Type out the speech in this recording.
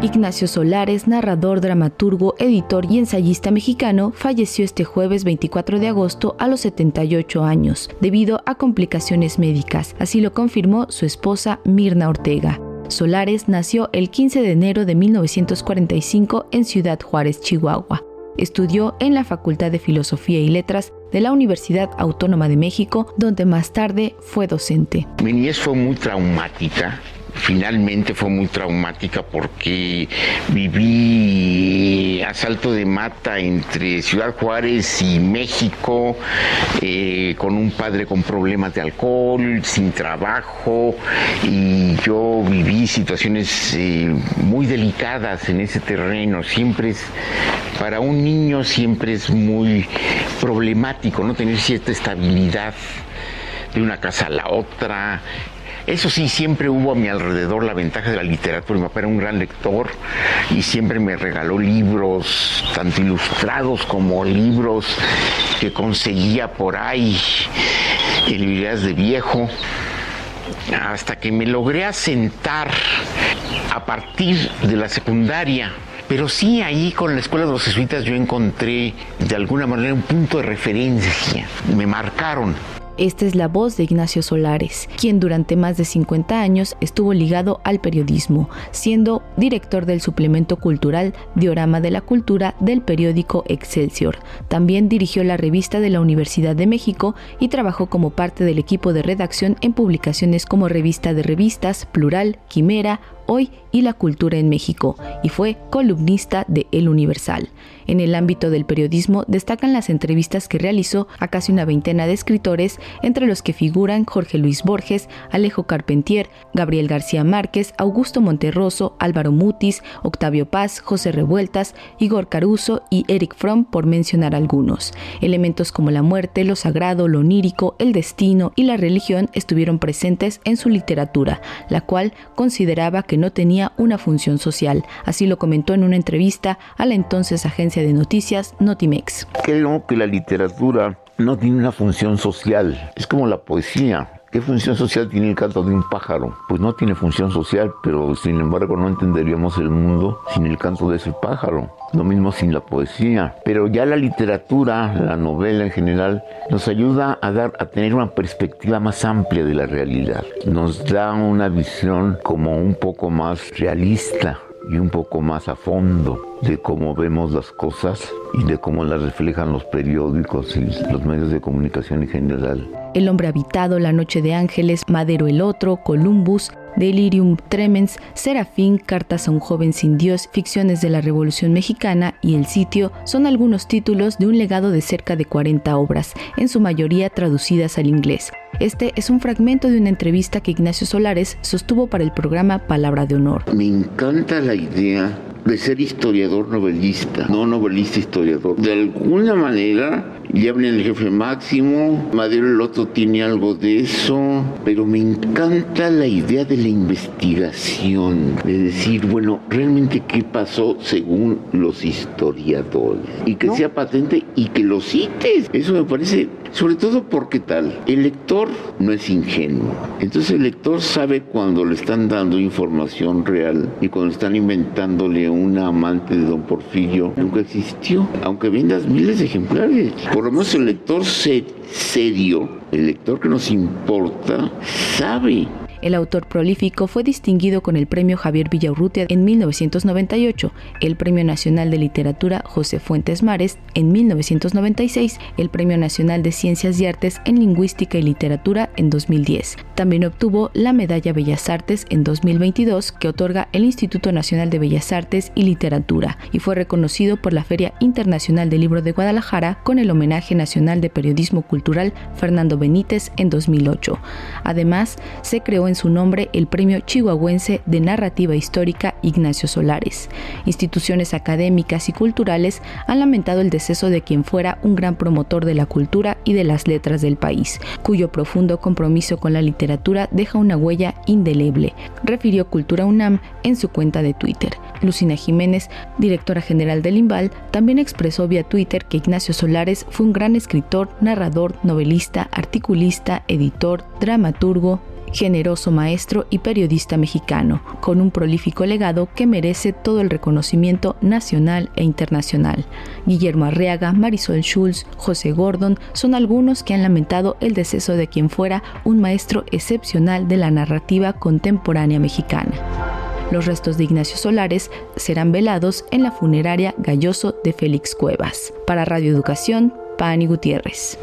Ignacio Solares, narrador, dramaturgo, editor y ensayista mexicano, falleció este jueves 24 de agosto a los 78 años, debido a complicaciones médicas, así lo confirmó su esposa Mirna Ortega. Solares nació el 15 de enero de 1945 en Ciudad Juárez, Chihuahua. Estudió en la Facultad de Filosofía y Letras de la Universidad Autónoma de México, donde más tarde fue docente. Mi niñez fue muy traumática finalmente fue muy traumática porque viví asalto de mata entre Ciudad Juárez y México, eh, con un padre con problemas de alcohol, sin trabajo, y yo viví situaciones eh, muy delicadas en ese terreno. Siempre es, para un niño siempre es muy problemático, ¿no? Tener cierta estabilidad de una casa a la otra, eso sí, siempre hubo a mi alrededor la ventaja de la literatura. Mi papá era un gran lector y siempre me regaló libros, tanto ilustrados como libros que conseguía por ahí en librerías de viejo hasta que me logré asentar a partir de la secundaria. Pero sí ahí con la escuela de los jesuitas yo encontré de alguna manera un punto de referencia. Me marcaron. Esta es la voz de Ignacio Solares, quien durante más de 50 años estuvo ligado al periodismo, siendo director del suplemento cultural Diorama de la Cultura del periódico Excelsior. También dirigió la revista de la Universidad de México y trabajó como parte del equipo de redacción en publicaciones como Revista de Revistas, Plural, Quimera, Hoy y la Cultura en México y fue columnista de El Universal. En el ámbito del periodismo destacan las entrevistas que realizó a casi una veintena de escritores, entre los que figuran Jorge Luis Borges, Alejo Carpentier, Gabriel García Márquez, Augusto Monterroso, Álvaro Mutis, Octavio Paz, José Revueltas, Igor Caruso y Eric Fromm, por mencionar algunos. Elementos como la muerte, lo sagrado, lo onírico, el destino y la religión estuvieron presentes en su literatura, la cual consideraba que no tenía una función social. Así lo comentó en una entrevista a la entonces agencia de noticias Notimex. Creo que la literatura no tiene una función social, es como la poesía. ¿Qué función social tiene el canto de un pájaro? Pues no tiene función social, pero sin embargo no entenderíamos el mundo sin el canto de ese pájaro. Lo mismo sin la poesía. Pero ya la literatura, la novela en general, nos ayuda a dar, a tener una perspectiva más amplia de la realidad. Nos da una visión como un poco más realista y un poco más a fondo de cómo vemos las cosas y de cómo las reflejan los periódicos y los medios de comunicación en general. El hombre habitado, La Noche de Ángeles, Madero el Otro, Columbus, Delirium Tremens, Serafín, Cartas a un joven sin Dios, Ficciones de la Revolución Mexicana y El sitio son algunos títulos de un legado de cerca de 40 obras, en su mayoría traducidas al inglés. Este es un fragmento de una entrevista que Ignacio Solares sostuvo para el programa Palabra de Honor. Me encanta la idea de ser historiador novelista, no novelista historiador. De alguna manera ya en el jefe máximo, Madero el otro tiene algo de eso, pero me encanta la idea de la investigación, de decir, bueno, realmente qué pasó según los historiadores, y que sea patente y que lo cites. Eso me parece, sobre todo porque tal, el lector no es ingenuo, entonces el lector sabe cuando le están dando información real y cuando están inventándole una amante de don Porfirio, nunca existió, aunque vendas miles de ejemplares por lo menos el lector serio, el lector que nos importa, sabe el autor prolífico fue distinguido con el Premio Javier Villaurrutia en 1998, el Premio Nacional de Literatura José Fuentes Mares en 1996, el Premio Nacional de Ciencias y Artes en Lingüística y Literatura en 2010. También obtuvo la Medalla Bellas Artes en 2022 que otorga el Instituto Nacional de Bellas Artes y Literatura y fue reconocido por la Feria Internacional del Libro de Guadalajara con el Homenaje Nacional de Periodismo Cultural Fernando Benítez en 2008. Además, se creó en su nombre el Premio Chihuahuense de Narrativa Histórica Ignacio Solares. Instituciones académicas y culturales han lamentado el deceso de quien fuera un gran promotor de la cultura y de las letras del país, cuyo profundo compromiso con la literatura deja una huella indeleble, refirió Cultura UNAM en su cuenta de Twitter. Lucina Jiménez, directora general del IMBAL, también expresó vía Twitter que Ignacio Solares fue un gran escritor, narrador, novelista, articulista, editor, dramaturgo, generoso maestro y periodista mexicano, con un prolífico legado que merece todo el reconocimiento nacional e internacional. Guillermo Arriaga, Marisol Schulz, José Gordon son algunos que han lamentado el deceso de quien fuera un maestro excepcional de la narrativa contemporánea mexicana. Los restos de Ignacio Solares serán velados en la funeraria Galloso de Félix Cuevas. Para Radio Educación, Pani Gutiérrez.